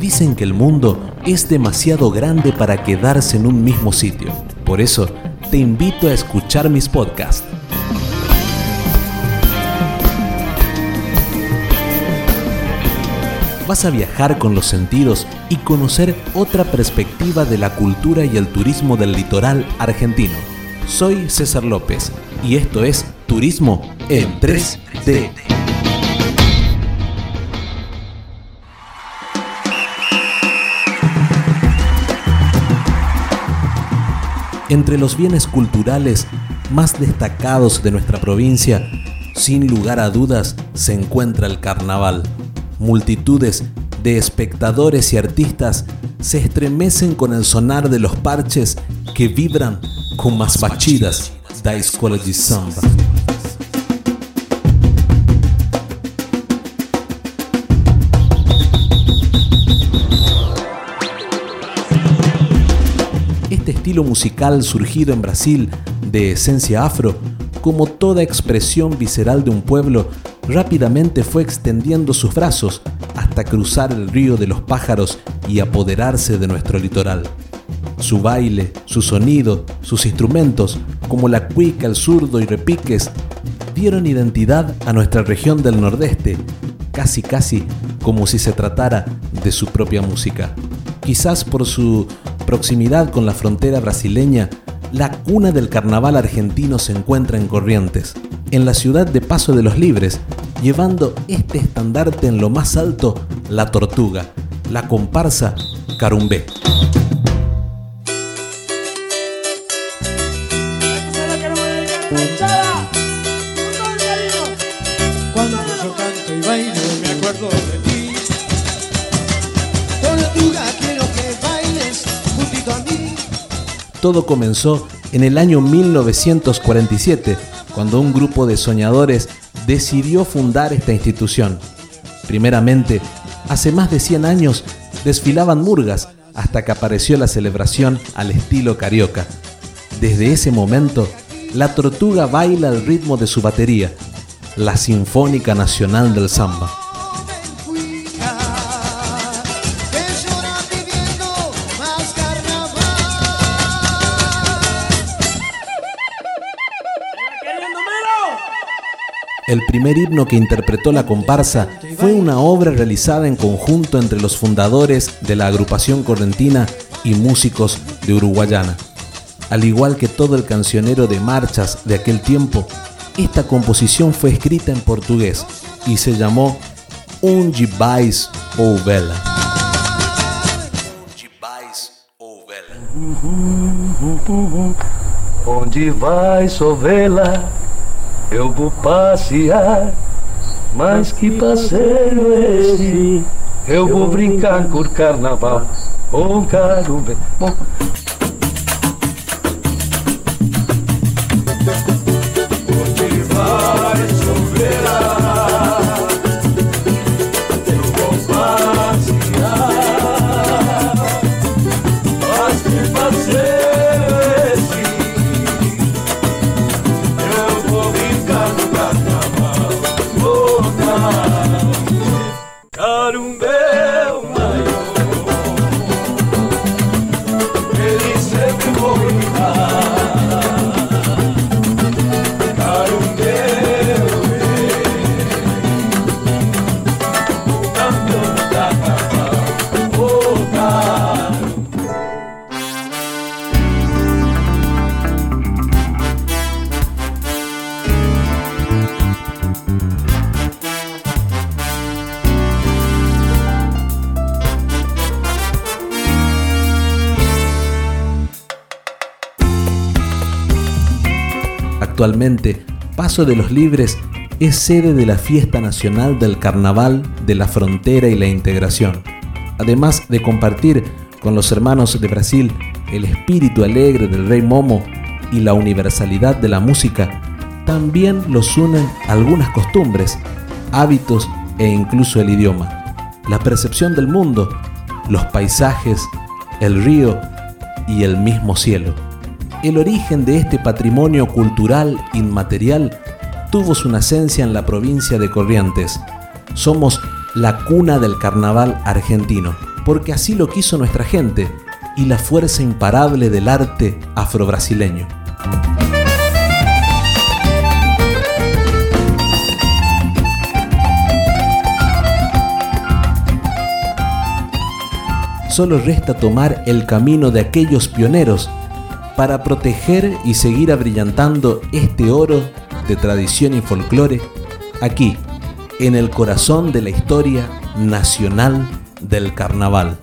Dicen que el mundo es demasiado grande para quedarse en un mismo sitio. Por eso, te invito a escuchar mis podcasts. Vas a viajar con los sentidos y conocer otra perspectiva de la cultura y el turismo del litoral argentino. Soy César López y esto es Turismo en 3D. Entre los bienes culturales más destacados de nuestra provincia, sin lugar a dudas, se encuentra el carnaval. Multitudes de espectadores y artistas se estremecen con el sonar de los parches que vibran con más bachidas da escuela de samba. Estilo musical surgido en Brasil de esencia afro, como toda expresión visceral de un pueblo, rápidamente fue extendiendo sus brazos hasta cruzar el río de los pájaros y apoderarse de nuestro litoral. Su baile, su sonido, sus instrumentos, como la cuica, el zurdo y repiques, dieron identidad a nuestra región del Nordeste, casi casi como si se tratara de su propia música. Quizás por su proximidad con la frontera brasileña, la cuna del carnaval argentino se encuentra en Corrientes, en la ciudad de Paso de los Libres, llevando este estandarte en lo más alto, la tortuga, la comparsa Carumbé. Todo comenzó en el año 1947, cuando un grupo de soñadores decidió fundar esta institución. Primeramente, hace más de 100 años desfilaban murgas hasta que apareció la celebración al estilo carioca. Desde ese momento, la tortuga baila al ritmo de su batería, la Sinfónica Nacional del Samba. El primer himno que interpretó la comparsa fue una obra realizada en conjunto entre los fundadores de la agrupación correntina y músicos de Uruguayana. Al igual que todo el cancionero de marchas de aquel tiempo, esta composición fue escrita en portugués y se llamó Un Gibais ou Vela. Onde vai, sovela? Eu vou passear. Mas que passeio é esse? Eu vou brincar com o carnaval. Quero ver. Bom, Actualmente, Paso de los Libres es sede de la Fiesta Nacional del Carnaval de la Frontera y la Integración. Además de compartir con los hermanos de Brasil el espíritu alegre del Rey Momo y la universalidad de la música, también los unen algunas costumbres, hábitos e incluso el idioma, la percepción del mundo, los paisajes, el río y el mismo cielo. El origen de este patrimonio cultural inmaterial tuvo su nacencia en la provincia de Corrientes. Somos la cuna del carnaval argentino, porque así lo quiso nuestra gente y la fuerza imparable del arte afrobrasileño. Solo resta tomar el camino de aquellos pioneros para proteger y seguir abrillantando este oro de tradición y folclore aquí, en el corazón de la historia nacional del carnaval.